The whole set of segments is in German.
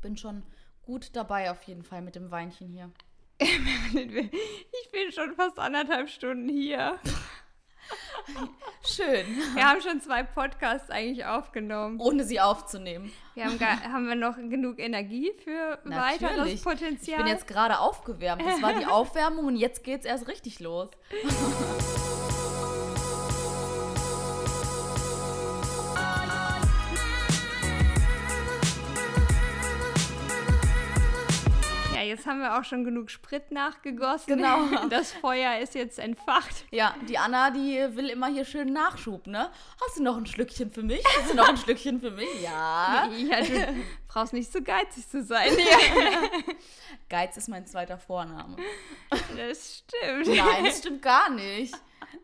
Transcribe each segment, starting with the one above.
Bin schon gut dabei auf jeden Fall mit dem Weinchen hier. ich bin schon fast anderthalb Stunden hier. Schön. Wir haben schon zwei Podcasts eigentlich aufgenommen. Ohne sie aufzunehmen. Wir haben, gar, haben wir noch genug Energie für Natürlich. weiteres Potenzial? Ich bin jetzt gerade aufgewärmt. Das war die Aufwärmung und jetzt geht's erst richtig los. Jetzt haben wir auch schon genug Sprit nachgegossen. Genau. Das Feuer ist jetzt entfacht. Ja, die Anna, die will immer hier schön Nachschub, ne? Hast du noch ein Schlückchen für mich? Hast du noch ein Schlückchen für mich? Ja. Ja, du brauchst nicht so geizig zu sein. Ja, Geiz ist mein zweiter Vorname. das stimmt. Nein, das stimmt gar nicht.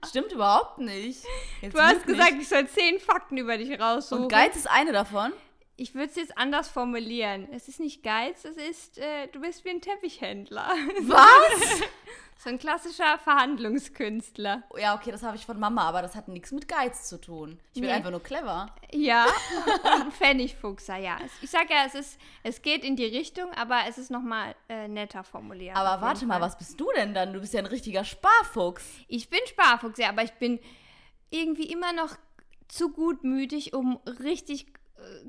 Stimmt überhaupt nicht. Jetzt Du hast lüg nicht. gesagt, ich soll zehn Fakten über dich raussuchen. Und Geiz ist eine davon. Ich würde es jetzt anders formulieren. Es ist nicht Geiz, es ist, äh, du bist wie ein Teppichhändler. Was? So ein klassischer Verhandlungskünstler. Ja, okay, das habe ich von Mama, aber das hat nichts mit Geiz zu tun. Ich bin Nee. einfach nur clever. Ja, und ein Pfennigfuchser, ja. Ich sag ja, es ist, es geht in die Richtung, aber es ist nochmal äh, netter formuliert. Aber warte mal, was bist du denn dann? Du bist ja ein richtiger Sparfuchs. Ich bin Sparfuchs, ja, aber ich bin irgendwie immer noch zu gutmütig, um richtig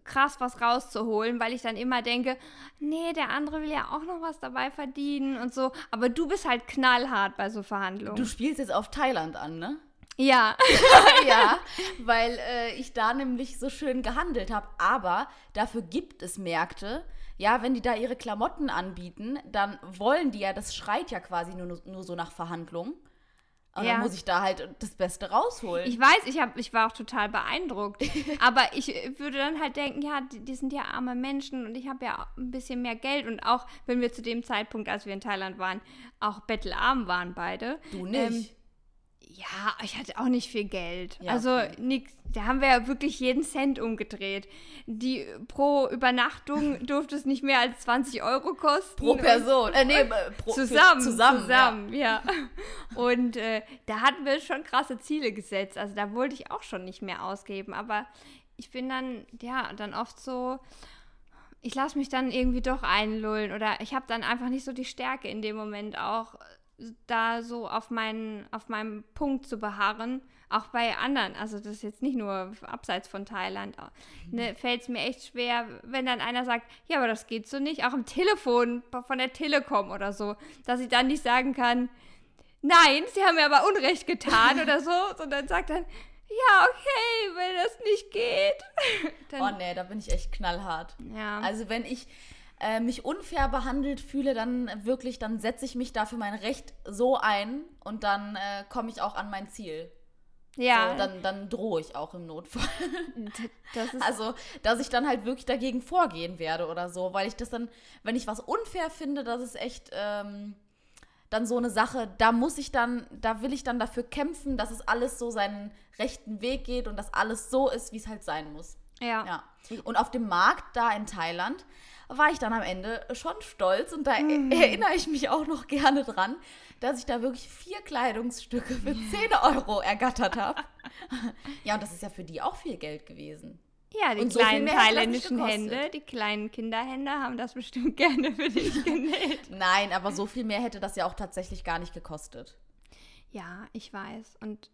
krass was rauszuholen, weil ich dann immer denke, nee, der andere will ja auch noch was dabei verdienen und so. Aber du bist halt knallhart bei so Verhandlungen. Du spielst jetzt auf Thailand an, ne? ja. ja, weil äh, ich da nämlich so schön gehandelt habe. Aber dafür gibt es Märkte. Ja, wenn die da ihre Klamotten anbieten, dann wollen die ja, das schreit ja quasi nur, nur so nach Verhandlungen. Und Ja. dann muss ich da halt das Beste rausholen. Ich weiß, ich, hab, ich war auch total beeindruckt. aber ich würde dann halt denken, ja, die, die sind ja arme Menschen und ich habe ja ein bisschen mehr Geld. Und auch wenn wir zu dem Zeitpunkt, als wir in Thailand waren, auch bettelarm waren beide. du nicht. Ähm, Ja, ich hatte auch nicht viel Geld. Ja, also okay. nix, da haben wir ja wirklich jeden Cent umgedreht. Die pro Übernachtung durfte es nicht mehr als 20 Euro kosten. pro Person. Äh, nee, äh, pro, Zusammen, zusammen. zusammen, ja. Und äh, da hatten wir schon krasse Ziele gesetzt. Also da wollte ich auch schon nicht mehr ausgeben. Aber ich bin dann, ja, dann oft so, ich lasse mich dann irgendwie doch einlullen oder ich habe dann einfach nicht so die Stärke in dem Moment auch da so auf meinen, auf meinem Punkt zu beharren. Auch bei anderen, also das ist jetzt nicht nur abseits von Thailand, ne, fällt es mir echt schwer, wenn dann einer sagt, ja, aber das geht so nicht, auch am Telefon von der Telekom oder so, dass ich dann nicht sagen kann, nein, sie haben mir aber Unrecht getan oder so, sondern sagt dann, ja, okay, wenn das nicht geht. Oh nee, da bin ich echt knallhart. ja. Also wenn ich äh, mich unfair behandelt fühle, dann wirklich, dann setze ich mich da für mein Recht so ein und dann äh, komme ich auch an mein Ziel. ja, So, dann, dann drohe ich auch im Notfall. das ist Also, dass ich dann halt wirklich dagegen vorgehen werde oder so, weil ich das dann, wenn ich was unfair finde, das ist echt ähm, dann so eine Sache, da muss ich dann, da will ich dann dafür kämpfen, dass es alles so seinen rechten Weg geht und dass alles so ist, wie es halt sein muss. ja. Ja. Und auf dem Markt da in Thailand war ich dann am Ende schon stolz und da e- erinnere ich mich auch noch gerne dran, dass ich da wirklich vier Kleidungsstücke für 10 Euro ergattert habe. ja, und das ist ja für die auch viel Geld gewesen. Ja, die Und so kleinen nicht thailändischen. Hände, die kleinen Kinderhände haben das bestimmt gerne für dich genäht. Nein, aber so viel mehr hätte das ja auch tatsächlich gar nicht gekostet. ja, ich weiß. Und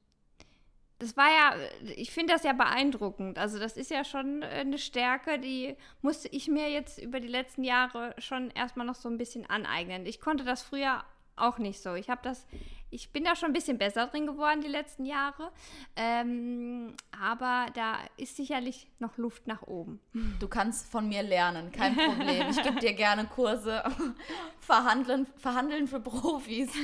das war ja, ich finde das ja beeindruckend. Also das ist ja schon äh, eine Stärke, die musste ich mir jetzt über die letzten Jahre schon erstmal noch so ein bisschen aneignen. Ich konnte das früher auch nicht so. Ich habe das, ich bin da schon ein bisschen besser drin geworden die letzten Jahre. Ähm, aber da ist sicherlich noch Luft nach oben. Du kannst von mir lernen, kein Problem. Ich gebe dir gerne Kurse. Verhandeln, verhandeln für Profis.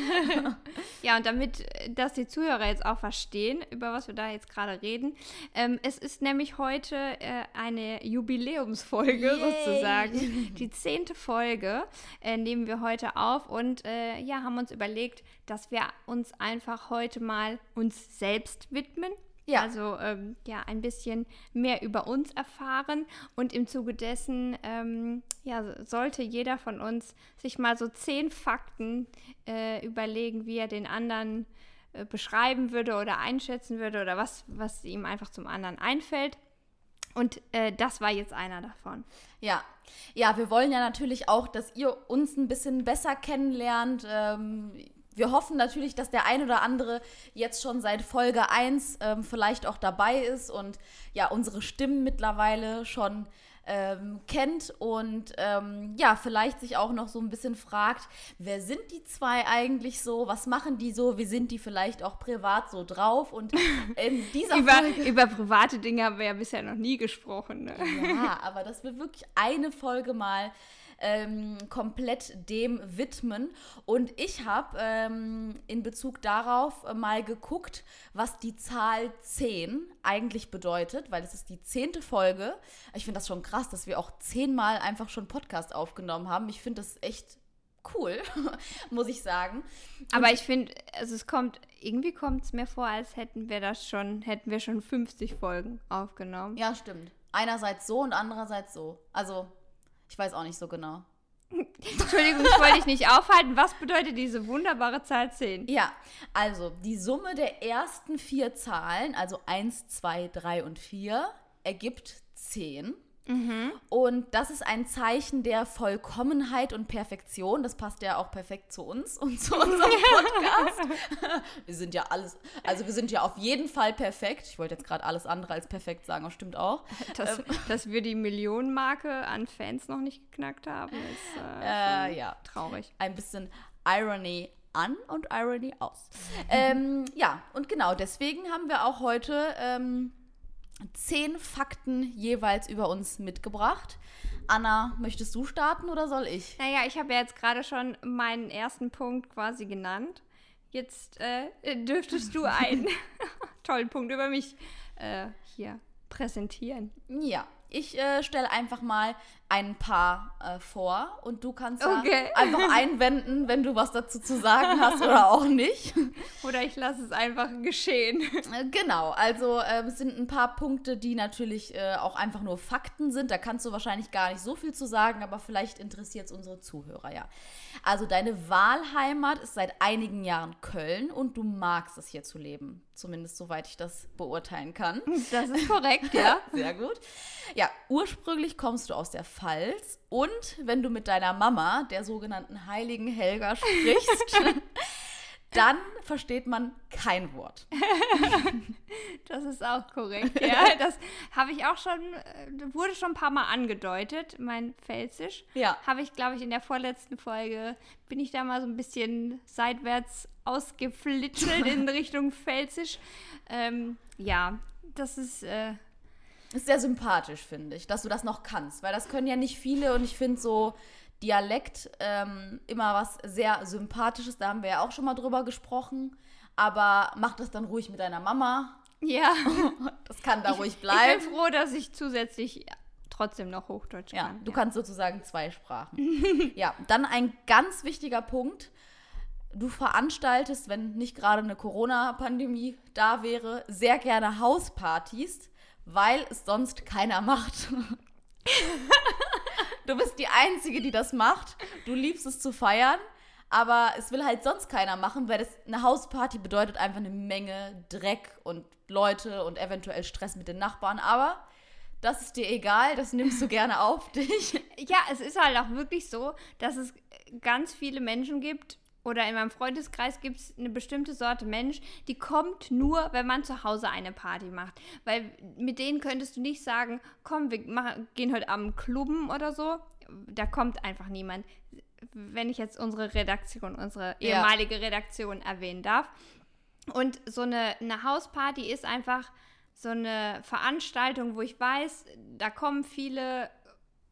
Ja, und damit äh, das die Zuhörer jetzt auch verstehen, über was wir da jetzt gerade reden, ähm, es ist nämlich heute äh, eine Jubiläumsfolge Yay. sozusagen. Die zehnte Folge äh, nehmen wir heute auf und äh, ja, haben uns überlegt, dass wir uns einfach heute mal uns selbst widmen. Ja. Also ähm, ja, ein bisschen mehr über uns erfahren und im Zuge dessen ähm, ja, sollte jeder von uns sich mal so zehn Fakten äh, überlegen, wie er den anderen äh, beschreiben würde oder einschätzen würde oder was, was ihm einfach zum anderen einfällt. Und äh, das war jetzt einer davon. Ja. Ja, wir wollen ja natürlich auch, dass ihr uns ein bisschen besser kennenlernt. Ähm, wir hoffen natürlich, dass der ein oder andere jetzt schon seit Folge 1 ähm, vielleicht auch dabei ist und ja, unsere Stimmen mittlerweile schon ähm, kennt und ähm, ja, vielleicht sich auch noch so ein bisschen fragt, wer sind die zwei eigentlich so, was machen die so, wie sind die vielleicht auch privat so drauf und in dieser über, Folge... Über private Dinge haben wir ja bisher noch nie gesprochen. Ne? Ja, aber dass wir wirklich eine Folge mal ähm, komplett dem widmen. Und ich habe ähm, in Bezug darauf mal geguckt, was die Zahl 10 eigentlich bedeutet, weil es ist die zehnte Folge. Ich finde das schon krass, dass wir auch zehnmal einfach schon Podcast aufgenommen haben. Ich finde das echt cool, muss ich sagen. Aber ich finde, also es kommt, irgendwie kommt es mir vor, als hätten wir das schon, hätten wir schon 50 Folgen aufgenommen. Ja, stimmt. Einerseits so und andererseits so. Also, ich weiß auch nicht so genau. Entschuldigung, ich wollte dich nicht aufhalten. Was bedeutet diese wunderbare Zahl 10? Ja, also die Summe der ersten vier Zahlen, also 1, 2, 3 und 4, ergibt 10. Und das ist ein Zeichen der Vollkommenheit und Perfektion. Das passt ja auch perfekt zu uns und zu unserem Podcast. wir sind ja alles, also wir sind ja auf jeden Fall perfekt. Ich wollte jetzt gerade alles andere als perfekt sagen, aber stimmt auch. Dass, dass wir die Millionenmarke an Fans noch nicht geknackt haben, ist äh, Äh, ja. traurig. ein bisschen Irony an und Irony aus. ähm, ja, und genau deswegen haben wir auch heute ähm, zehn Fakten jeweils über uns mitgebracht. Anna, möchtest du starten oder soll ich? Naja, ich habe ja jetzt gerade schon meinen ersten Punkt quasi genannt. Jetzt äh, dürftest du einen tollen Punkt über mich äh, hier präsentieren. Ja, ich äh, stelle einfach mal ein paar äh, vor und du kannst Okay. einfach einwenden, wenn du was dazu zu sagen hast oder auch nicht. Oder ich lasse es einfach geschehen. Äh, Genau, also es sind ein paar Punkte, die natürlich äh, auch einfach nur Fakten sind. Da kannst du wahrscheinlich gar nicht so viel zu sagen, aber vielleicht interessiert es unsere Zuhörer ja. Also deine Wahlheimat ist seit einigen Jahren Köln und du magst es hier zu leben. Zumindest soweit ich das beurteilen kann. Das ist korrekt, ja. Sehr gut. Ja, ursprünglich kommst du aus der Pfalz und wenn du mit deiner Mama, der sogenannten heiligen Helga, sprichst, dann versteht man kein Wort. Das ist auch korrekt, ja. Das habe ich auch schon, äh, wurde schon ein paar Mal angedeutet, mein Pfälzisch. Ja. Habe ich, glaube ich, in der vorletzten Folge, bin ich da mal so ein bisschen seitwärts ausgeflitschelt in Richtung Pfälzisch. Ähm, ja, das ist, äh, Ist sehr sympathisch, finde ich, dass du das noch kannst, weil das können ja nicht viele und ich finde so Dialekt ähm, immer was sehr Sympathisches, da haben wir ja auch schon mal drüber gesprochen, aber mach das dann ruhig mit deiner Mama, ja. das kann da ruhig Ich bleiben. bin froh, dass ich zusätzlich trotzdem noch Hochdeutsch Ja, kann. du kannst sozusagen zwei Sprachen. ja, dann ein ganz wichtiger Punkt. Du veranstaltest, wenn nicht gerade eine Corona-Pandemie da wäre, sehr gerne Hauspartys, weil es sonst keiner macht. du bist die Einzige, die das macht. Du liebst es zu feiern, aber es will halt sonst keiner machen, weil das, eine Hausparty bedeutet einfach eine Menge Dreck und Leute und eventuell Stress mit den Nachbarn. Aber das ist dir egal, das nimmst du gerne auf dich. Ja, es ist halt auch wirklich so, dass es ganz viele Menschen gibt, oder in meinem Freundeskreis gibt es eine bestimmte Sorte Mensch, die kommt nur, wenn man zu Hause eine Party macht. Weil mit denen könntest du nicht sagen, komm, wir machen, gehen heute Abend klubben oder so. Da kommt einfach niemand. Wenn ich jetzt unsere Redaktion, unsere Ja. ehemalige Redaktion erwähnen darf. Und so eine, eine Hausparty ist einfach so eine Veranstaltung, wo ich weiß, da kommen viele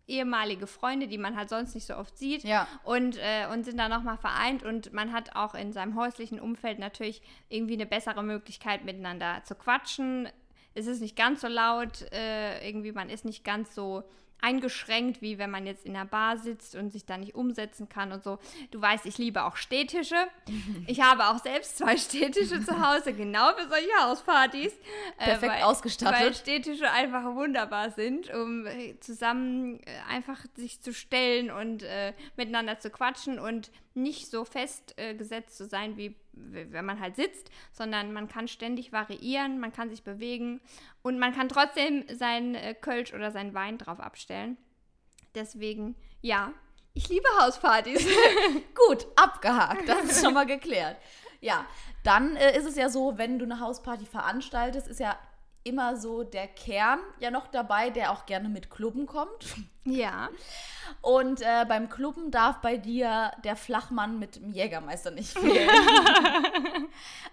ehemalige Freunde, die man halt sonst nicht so oft sieht Ja. und, äh, und sind dann nochmal vereint und man hat auch in seinem häuslichen Umfeld natürlich irgendwie eine bessere Möglichkeit miteinander zu quatschen. Es ist nicht ganz so laut, äh, irgendwie man ist nicht ganz so eingeschränkt, wie wenn man jetzt in einer Bar sitzt und sich da nicht umsetzen kann und so. Du weißt, ich liebe auch Städtische. Ich habe auch selbst zwei Städtische zu Hause, genau für solche Hauspartys. äh, Perfekt weil, ausgestattet. Weil Städtische einfach wunderbar sind, um äh, zusammen äh, einfach sich zu stellen und äh, miteinander zu quatschen und nicht so festgesetzt äh, zu sein wie wenn man halt sitzt, sondern man kann ständig variieren, man kann sich bewegen und man kann trotzdem sein äh, Kölsch oder sein Wein drauf abstellen. Deswegen, ja, ich liebe Hauspartys. Gut, abgehakt, das ist schon mal geklärt. Ja, dann äh, ist es ja so, wenn du eine Hausparty veranstaltest, ist ja immer so der Kern ja noch dabei, der auch gerne mit Klubben kommt. Ja. Und äh, beim Klubben darf bei dir der Flachmann mit dem Jägermeister nicht fehlen.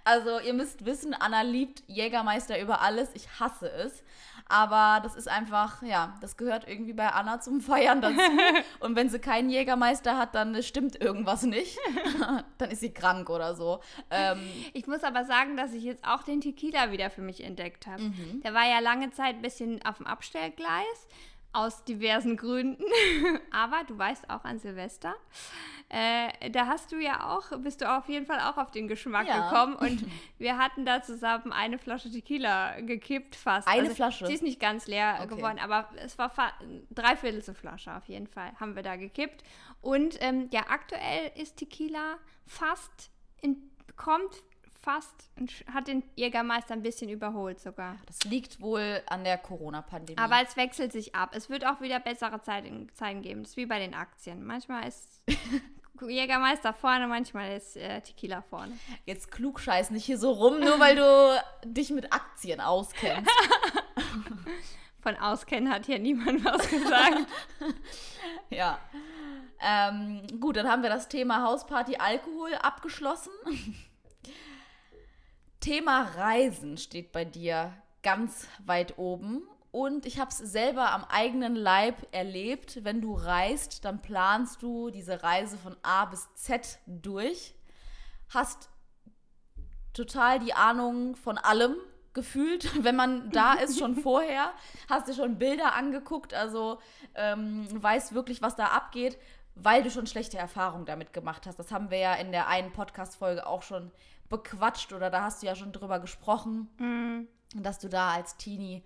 also ihr müsst wissen, Anna liebt Jägermeister über alles. Ich hasse es. Aber das ist einfach, ja, das gehört irgendwie bei Anna zum Feiern dazu. Und wenn sie keinen Jägermeister hat, dann stimmt irgendwas nicht. dann ist sie krank oder so. Ähm, ich muss aber sagen, dass ich jetzt auch den Tequila wieder für mich entdeckt habe. Mhm. Der war ja lange Zeit ein bisschen auf dem Abstellgleis aus diversen Gründen. Aber du weißt auch an Silvester, äh, da hast du ja auch, bist du auf jeden Fall auch auf den Geschmack ja. gekommen und wir hatten da zusammen eine Flasche Tequila gekippt fast. Eine also, Flasche? Sie ist nicht ganz leer okay. geworden, aber es war dreiviertel so Flasche auf jeden Fall, haben wir da gekippt. Und ähm, ja, aktuell ist Tequila fast in, kommt fast, hat den Jägermeister ein bisschen überholt sogar. Das liegt wohl an der Corona-Pandemie. Aber es wechselt sich ab. Es wird auch wieder bessere Zeiten, Zeiten geben. Das ist wie bei den Aktien. Manchmal ist Jägermeister vorne, manchmal ist äh, Tequila vorne. Jetzt klug scheiß nicht hier so rum, nur weil du dich mit Aktien auskennst. Von auskennen hat hier niemand was gesagt. ja. Ähm, gut, dann haben wir das Thema Hausparty Alkohol abgeschlossen. Thema Reisen steht bei dir ganz weit oben. Und ich habe es selber am eigenen Leib erlebt. Wenn du reist, dann planst du diese Reise von A bis Z durch. Hast total die Ahnung von allem gefühlt, wenn man da ist, schon vorher. Hast dir schon Bilder angeguckt, also ähm, weißt wirklich, was da abgeht, weil du schon schlechte Erfahrungen damit gemacht hast. Das haben wir ja in der einen Podcast-Folge auch schon bequatscht oder da hast du ja schon drüber gesprochen, mhm. dass du da als Teenie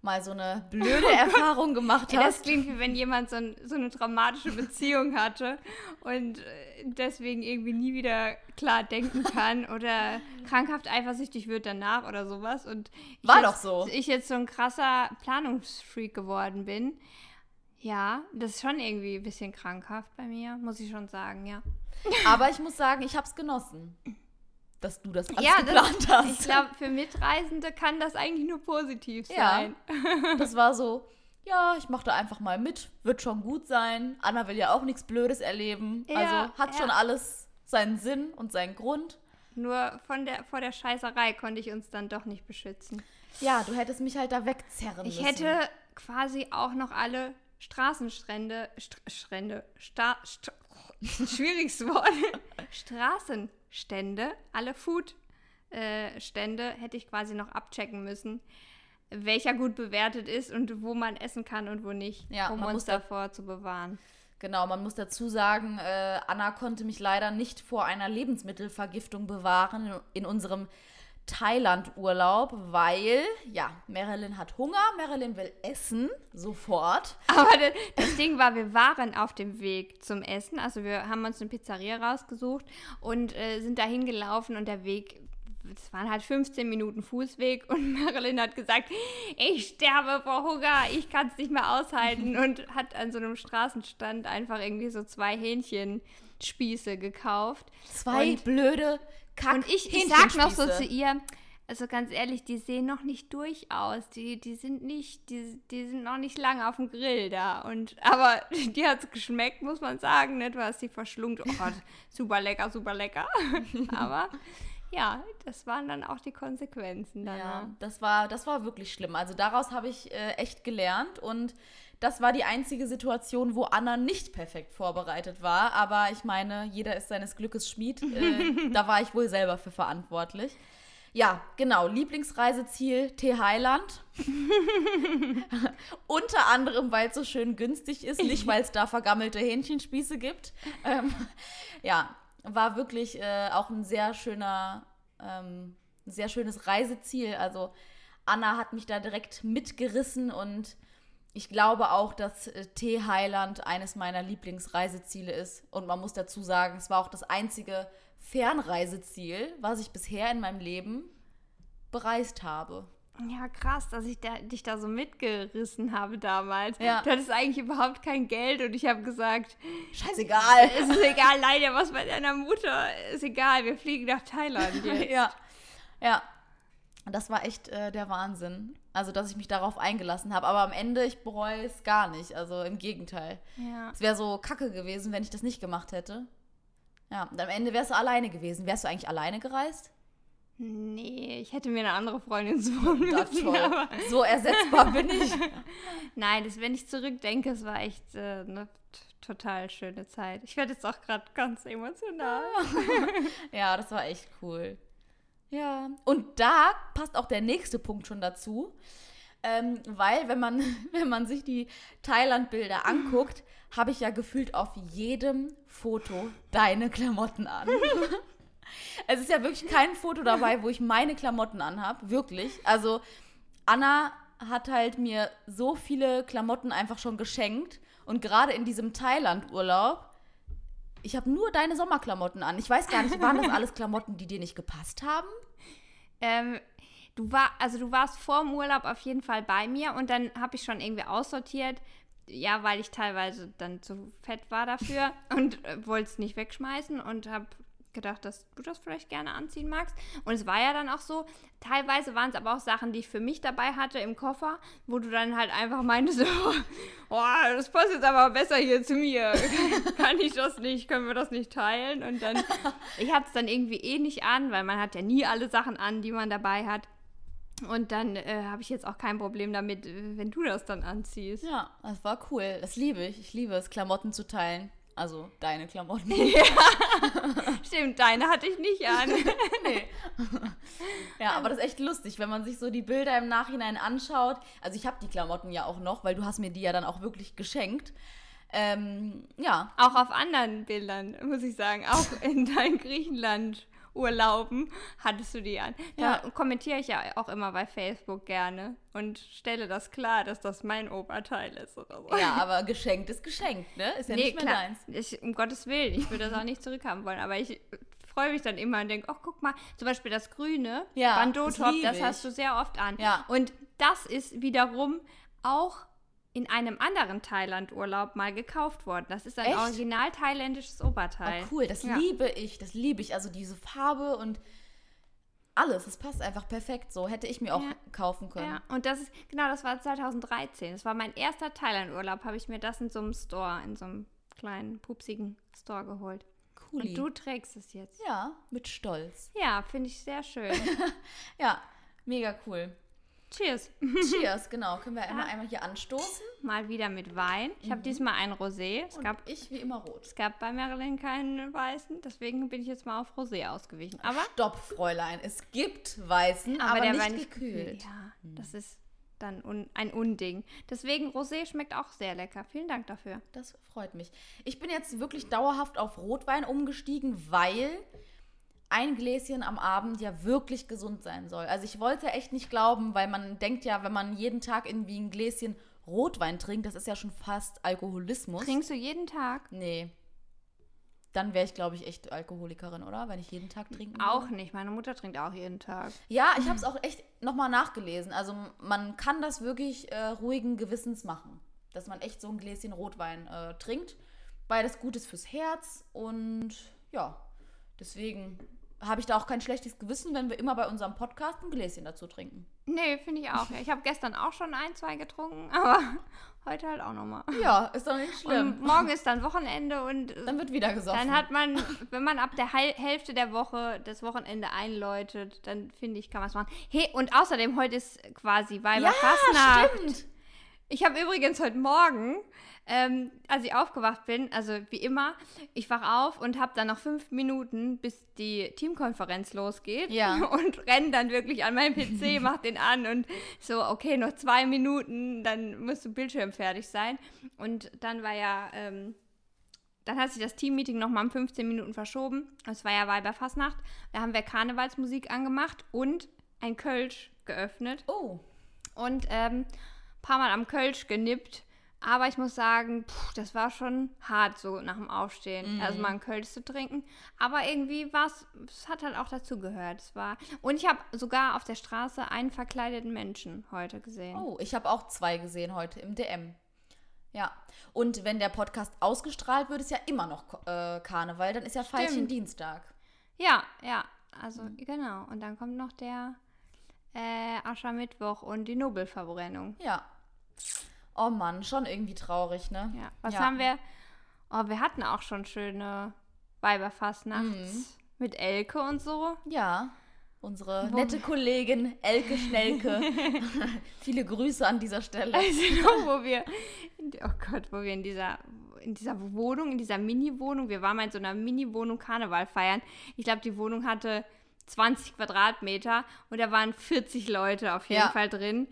mal so eine blöde Erfahrung gemacht hast. Ja, das klingt wie wenn jemand so, ein, so, eine traumatische Beziehung hatte und äh, deswegen irgendwie nie wieder klar denken kann oder krankhaft eifersüchtig wird danach oder sowas. Und War jetzt, doch so. Ich jetzt so ein krasser Planungsfreak geworden bin. Ja, das ist schon irgendwie ein bisschen krankhaft bei mir, muss ich schon sagen, ja. Aber ich muss sagen, ich habe es genossen dass du das alles ja, geplant das, hast. Ich glaube, für Mitreisende kann das eigentlich nur positiv sein. Ja, das war so, ja, ich mache da einfach mal mit, wird schon gut sein. Anna will ja auch nichts Blödes erleben. Ja, also hat ja. schon alles seinen Sinn und seinen Grund. Nur von der, vor der Scheißerei konnte ich uns dann doch nicht beschützen. Ja, du hättest mich halt da wegzerren ich müssen. Ich hätte quasi auch noch alle Straßenstrände, St Strände, Sta St schwieriges Wort, Straßen Stände, alle Food-Stände äh, hätte ich quasi noch abchecken müssen, welcher gut bewertet ist und wo man essen kann und wo nicht, ja, um uns davor zu bewahren. Genau, man muss dazu sagen, äh, Anna konnte mich leider nicht vor einer Lebensmittelvergiftung bewahren in unserem Thailand-Urlaub, weil, ja, Marilyn hat Hunger, Marilyn will essen, sofort. Aber das Ding war, wir waren auf dem Weg zum Essen, also wir haben uns eine Pizzeria rausgesucht und äh, sind dahin gelaufen und der Weg, es waren halt 15 Minuten Fußweg und Marilyn hat gesagt, ich sterbe vor Hunger, ich kann es nicht mehr aushalten und hat an so einem Straßenstand einfach irgendwie so zwei Hähnchenspieße gekauft. Zwei und blöde Kack Und ich, ich sag noch so zu ihr, also ganz ehrlich, die sehen noch nicht durch aus. Die, die sind nicht, die, die sind noch nicht lange auf dem Grill da. Und, aber die hat es geschmeckt, muss man sagen. Nicht, was sie verschlungt. Oh Gott, super lecker, super lecker. aber ja, das waren dann auch die Konsequenzen. Dann, ja, das war, das war wirklich schlimm. Also daraus habe ich äh, echt gelernt und das war die einzige Situation, wo Anna nicht perfekt vorbereitet war. Aber ich meine, jeder ist seines Glückes Schmied. Äh, da war ich wohl selber für verantwortlich. Ja, genau. Lieblingsreiseziel Thailand. Unter anderem, weil es so schön günstig ist, nicht weil es da vergammelte Hähnchenspieße gibt. Ähm, ja, war wirklich äh, auch ein sehr schöner, ähm, ein sehr schönes Reiseziel. Also Anna hat mich da direkt mitgerissen und ich glaube auch, dass äh, Thailand eines meiner Lieblingsreiseziele ist. Und man muss dazu sagen, es war auch das einzige Fernreiseziel, was ich bisher in meinem Leben bereist habe. Ja, krass, dass ich da, dich da so mitgerissen habe damals. Ja. Du hattest eigentlich überhaupt kein Geld und ich habe gesagt, Scheißegal. es ist egal, leider was bei deiner Mutter. Ist egal, wir fliegen nach Thailand jetzt. ja. Ja. Das war echt äh, der Wahnsinn. Also, dass ich mich darauf eingelassen habe. Aber am Ende, ich bereue es gar nicht. Also im Gegenteil. Ja. Es wäre so kacke gewesen, wenn ich das nicht gemacht hätte. Ja, und am Ende wärst du alleine gewesen. Wärst du eigentlich alleine gereist? Nee, ich hätte mir eine andere Freundin suchen müssen. toll. So ersetzbar bin ich. nein, das, wenn ich zurückdenke, es war echt äh, eine total schöne Zeit. Ich werde jetzt auch gerade ganz emotional. Ja, das war echt cool. Ja. Und da passt auch der nächste Punkt schon dazu. Ähm, weil, wenn man, wenn man sich die Thailand-Bilder anguckt, habe ich ja gefühlt auf jedem Foto deine Klamotten an. es ist ja wirklich kein Foto dabei, wo ich meine Klamotten anhab. Wirklich. Also, Anna hat halt mir so viele Klamotten einfach schon geschenkt. Und gerade in diesem Thailand-Urlaub, ich habe nur deine Sommerklamotten an. Ich weiß gar nicht, waren das alles Klamotten, die dir nicht gepasst haben? Ähm, du war, also du warst vor dem Urlaub auf jeden Fall bei mir und dann habe ich schon irgendwie aussortiert. Ja, weil ich teilweise dann zu fett war dafür und äh, wollte es nicht wegschmeißen und habe gedacht, dass du das vielleicht gerne anziehen magst. Und es war ja dann auch so, teilweise waren es aber auch Sachen, die ich für mich dabei hatte im Koffer, wo du dann halt einfach meintest, oh, das passt jetzt aber besser hier zu mir. Kann ich das nicht? Können wir das nicht teilen? Und dann, ich hatte es dann irgendwie eh nicht an, weil man hat ja nie alle Sachen an, die man dabei hat. Und dann äh, habe ich jetzt auch kein Problem damit, äh, wenn du das dann anziehst. Ja, das war cool. Das liebe ich. Ich liebe es, Klamotten zu teilen. Also deine Klamotten. Stimmt, deine hatte ich nicht an. nee. ja, aber das ist echt lustig, wenn man sich so die Bilder im Nachhinein anschaut. Also ich habe die Klamotten ja auch noch, weil du hast mir die ja dann auch wirklich geschenkt. Ähm, ja, Auch auf anderen Bildern, muss ich sagen. Auch in deinen Griechenland-Urlauben hattest du die an. Da Ja. kommentiere ich ja auch immer bei Facebook gerne und stelle das klar, dass das mein Oberteil ist oder so. ja, aber geschenkt ist geschenkt, ne? Ist ja nee, nicht mehr klar. deins. Ich, um Gottes Willen, ich würde das auch nicht zurückhaben wollen. Aber ich freue mich dann immer und denke, ach, guck mal, zum Beispiel das grüne Ja, das liebe das, ich. hast du sehr oft an. Ja. Und das ist wiederum auch in einem anderen Thailand-Urlaub mal gekauft worden. Das ist ein Echt? original thailändisches Oberteil. Oh, cool, das Ja. liebe ich, das liebe ich. Also diese Farbe und alles, es passt einfach perfekt so. Hätte ich mir auch Ja. kaufen können. Ja, und das ist, genau, das war 2013. Das war mein erster Thailand-Urlaub, habe ich mir das in so einem Store, in so einem kleinen, pupsigen Store geholt. Cooli. Und du trägst es jetzt. Ja, mit Stolz. Ja, finde ich sehr schön. Ja, mega cool. Cheers. Cheers, genau. Können wir einmal, einmal hier anstoßen. Mal wieder mit Wein. Ich habe diesmal ein Rosé. Es Und gab, ich wie immer rot. es gab bei Marilyn keinen weißen, deswegen bin ich jetzt mal auf Rosé ausgewichen. Aber, Stopp, Fräulein. Es gibt Weißen, aber, aber, der nicht, war nicht gekühlt. Ja, das ist dann un, ein Unding. Deswegen Rosé schmeckt auch sehr lecker. Vielen Dank dafür. Das freut mich. Ich bin jetzt wirklich dauerhaft auf Rotwein umgestiegen, weil ein Gläschen am Abend ja wirklich gesund sein soll. Also ich wollte echt nicht glauben, weil man denkt ja, wenn man jeden Tag irgendwie ein Gläschen Rotwein trinkt, das ist ja schon fast Alkoholismus. Trinkst du jeden Tag? Nee. Dann wäre ich, glaube ich, echt Alkoholikerin, oder? Wenn ich jeden Tag trinken Auch nicht. Meine Mutter trinkt auch jeden Tag. Ja, ich habe es auch echt nochmal nachgelesen. Also man kann das wirklich äh, ruhigen Gewissens machen. Dass man echt so ein Gläschen Rotwein äh, trinkt, weil das gut ist fürs Herz. Und ja, deswegen habe ich da auch kein schlechtes Gewissen, wenn wir immer bei unserem Podcast ein Gläschen dazu trinken. Nee, finde ich auch. Ja. Ich habe gestern auch schon ein, zwei getrunken, aber heute halt auch nochmal. Ja, ist doch nicht Und schlimm. morgen ist dann Wochenende und äh, Dann wird wieder gesoffen. dann hat man, wenn man ab der Hälfte der Woche das Wochenende einläutet, dann finde ich, kann man es machen. Hey, und außerdem heute ist quasi Weiberfastnacht. stimmt. Ich habe übrigens heute Morgen, ähm, als ich aufgewacht bin, also wie immer, ich wach auf und habe dann noch fünf Minuten, bis die Teamkonferenz losgeht. Ja. Und renn dann wirklich an meinen PC, mach den an und so, okay, noch zwei Minuten, dann muss der Bildschirm fertig sein. Und dann war ja, ähm, dann hat sich das Teammeeting nochmal um 15 Minuten verschoben. Es war ja Weiberfastnacht. Da haben wir Karnevalsmusik angemacht und ein Kölsch geöffnet. Oh, Und ähm, paar Mal am Kölsch genippt. Aber ich muss sagen, pff, das war schon hart so nach dem Aufstehen. Mhm. Also mal einen Kölsch zu trinken. Aber irgendwie war es, es hat halt auch dazu gehört. Es war, und ich habe sogar auf der Straße einen verkleideten Menschen heute gesehen. Oh, ich habe auch zwei gesehen heute im DM. Ja. Und wenn der Podcast ausgestrahlt wird, ist ja immer noch äh, Karneval. Dann ist ja Stimmt. Veilchen Dienstag. Ja, ja. Also Mhm. genau. Und dann kommt noch der äh, Aschermittwoch und die Nobelverbrennung. Ja. Oh Mann, schon irgendwie traurig, ne? Ja. Was Ja. haben wir? Oh, wir hatten auch schon schöne Weiberfastnachts Mhm. mit Elke und so. Ja. Unsere Wo- nette Kollegin Elke Schnelke. Viele Grüße an dieser Stelle. Also, wo wir, oh Gott, wo wir in dieser, in dieser Wohnung, in dieser Mini-Wohnung, wir waren mal in so einer Mini-Wohnung Karneval feiern. Ich glaube, die Wohnung hatte 20 Quadratmeter und da waren 40 Leute auf jeden Ja. Fall drin.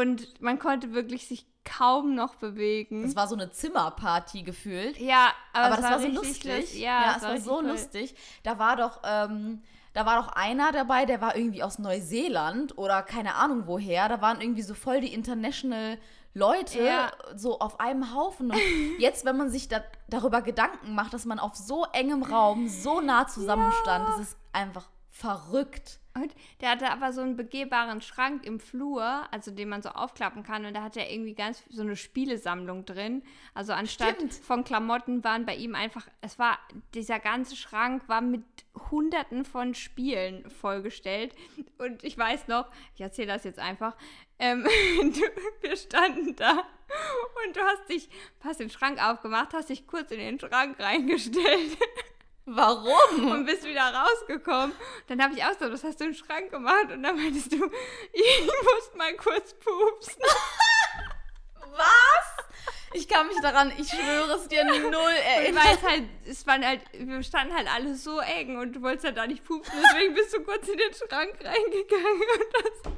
Und man konnte wirklich sich kaum noch bewegen. Das war so eine Zimmerparty gefühlt. ja, aber, Aber es das war so richtig lustig. lust- Ja, es war, so richtig cool. lustig. Da war doch, ähm, da war doch einer dabei, der war irgendwie aus Neuseeland oder keine Ahnung woher. Da waren irgendwie so voll die international Leute Ja. so auf einem Haufen. Und jetzt, wenn man sich da, darüber Gedanken macht, dass man auf so engem Raum so nah zusammenstand, das ist einfach verrückt. Und der hatte aber so einen begehbaren Schrank im Flur, also den man so aufklappen kann. Und da hat er irgendwie ganz so eine Spielesammlung drin. Also anstatt Stimmt. von Klamotten waren bei ihm einfach, es war, dieser ganze Schrank war mit hunderten von Spielen vollgestellt. Und ich weiß noch, ich erzähle das jetzt einfach, ähm, du, wir standen da und du hast dich, hast den Schrank aufgemacht, hast dich kurz in den Schrank reingestellt Warum? und bist wieder rausgekommen. Dann habe ich auch so, das hast du im Schrank gemacht und dann meintest du, ich muss mal kurz pupsen. Was? Ich kann mich daran, ich schwöre es dir, null Ich erinnern. weiß halt, es waren halt, wir standen halt alle so eng und du wolltest halt da nicht pupsen, deswegen bist du kurz in den Schrank reingegangen und das,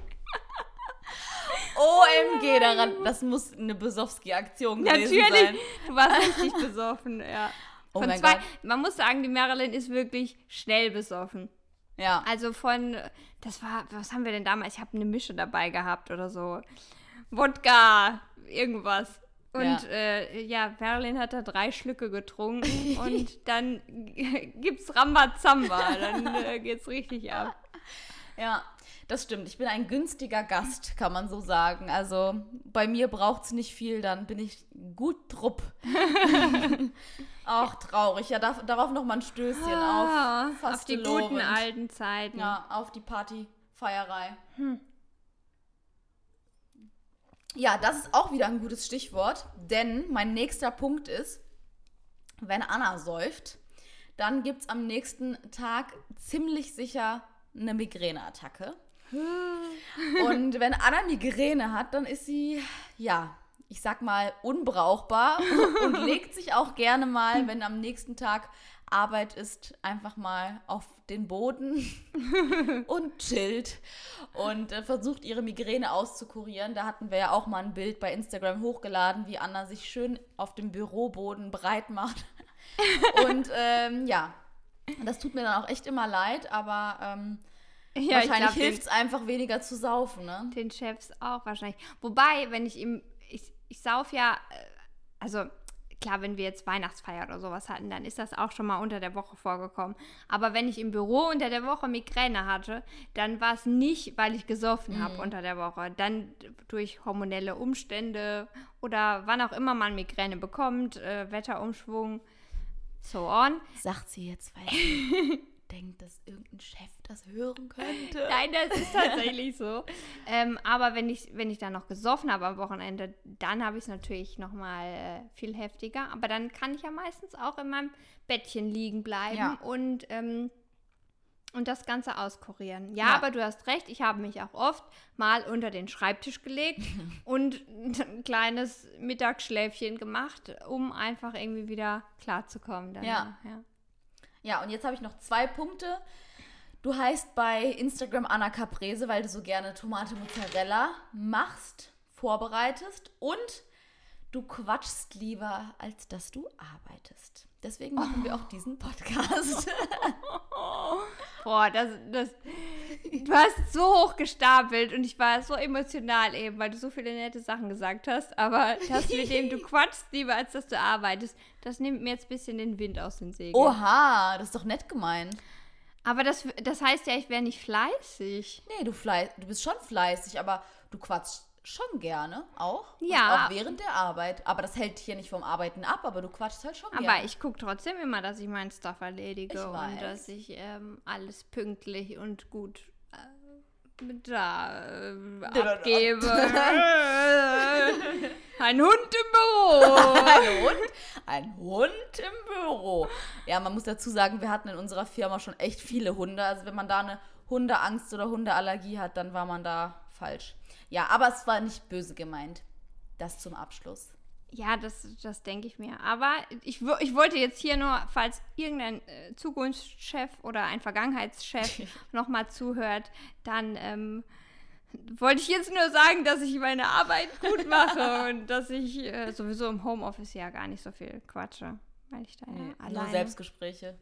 OMG daran, das muss eine Besowski-Aktion gewesen natürlich, sein. du warst richtig besoffen, ja. Oh Von zwei, Gott. man muss sagen, die Marilyn ist wirklich schnell besoffen. Ja. Also von, das war, was haben wir denn damals? Ich habe eine Mische dabei gehabt oder so. Wodka, irgendwas. Und Ja. äh, ja, Marilyn hat da drei Schlücke getrunken und dann gibt's Rambazamba. Dann äh, geht's richtig ab. Ja, das stimmt. Ich bin ein günstiger Gast, kann man so sagen. Also bei mir braucht es nicht viel, dann bin ich gut trupp. Auch traurig. Ja, darf, darauf noch mal ein Stößchen Ah, auf auf die Fastelovend. guten alten Zeiten. Ja, auf die Partyfeierei. Ja, das ist auch wieder ein gutes Stichwort, denn mein nächster Punkt ist, wenn Anna säuft, dann gibt es am nächsten Tag ziemlich sicher eine Migräneattacke. Und wenn Anna Migräne hat, dann ist sie, ja, ich sag mal, unbrauchbar und legt sich auch gerne mal, wenn am nächsten Tag Arbeit ist, einfach mal auf den Boden und chillt und äh, versucht ihre Migräne auszukurieren. Da hatten wir ja auch mal ein Bild bei Instagram hochgeladen, wie Anna sich schön auf dem Büroboden breit macht. Und ähm, ja, das tut mir dann auch echt immer leid, aber ähm, Ja, ich wahrscheinlich hilft es einfach weniger zu saufen, ne? Den Chefs auch wahrscheinlich. Wobei, wenn ich ihm, ich, ich sauf ja, äh, also klar, wenn wir jetzt Weihnachtsfeier oder sowas hatten, dann ist das auch schon mal unter der Woche vorgekommen. Aber wenn ich im Büro unter der Woche Migräne hatte, dann war es nicht, weil ich gesoffen habe unter der Woche. Dann durch hormonelle Umstände oder wann auch immer man Migräne bekommt, äh, Wetterumschwung, so on. Sagt sie jetzt, weil sie denkt, dass irgendein Chef das hören könnte. Nein, das ist tatsächlich so. Ähm, aber wenn ich, wenn ich dann noch gesoffen habe am Wochenende, dann habe ich es natürlich noch mal äh, viel heftiger. Aber dann kann ich ja meistens auch in meinem Bettchen liegen bleiben Ja. und, ähm, und das Ganze auskurieren. Ja, Ja. aber du hast recht, ich habe mich auch oft mal unter den Schreibtisch gelegt und ein kleines Mittagsschläfchen gemacht, um einfach irgendwie wieder klarzukommen. ja. Ja, und jetzt habe ich noch zwei Punkte. Du heißt bei Instagram Anna Caprese, weil du so gerne Tomate Mozzarella machst, vorbereitest und du quatschst lieber, als dass du arbeitest. Deswegen machen wir auch diesen Podcast. Boah, das, das, du hast so hoch gestapelt und ich war so emotional eben, weil du so viele nette Sachen gesagt hast. Aber das, mit dem du quatschst, lieber als dass du arbeitest, das nimmt mir jetzt ein bisschen den Wind aus den Segeln. Oha, das ist doch nett gemeint. Aber das, das heißt ja, ich wäre nicht fleißig. Nee, du, fleiß, du bist schon fleißig, aber du quatschst schon gerne auch. Ja. Auch während der Arbeit. Aber das hält dich hier nicht vom Arbeiten ab, aber du quatschst halt schon Aber gerne. ich gucke trotzdem immer, dass ich meinen Stuff erledige und dass ich ähm, alles pünktlich und gut äh, da äh, abgebe. Ein Hund im Büro. ein Hund, ein Hund im Büro. Ja, man muss dazu sagen, wir hatten in unserer Firma schon echt viele Hunde. Also wenn man da eine Hundeangst oder Hundeallergie hat, dann war man da falsch. Ja, aber es war nicht böse gemeint. Das zum Abschluss. Ja, das, das denke ich mir. Aber ich, ich wollte jetzt hier nur, falls irgendein äh, Zukunftschef oder ein Vergangenheitschef nochmal zuhört, dann ähm, wollte ich jetzt nur sagen, dass ich meine Arbeit gut mache und dass ich äh, sowieso im Homeoffice ja gar nicht so viel quatsche, weil ich da ja nur alleine, Selbstgespräche.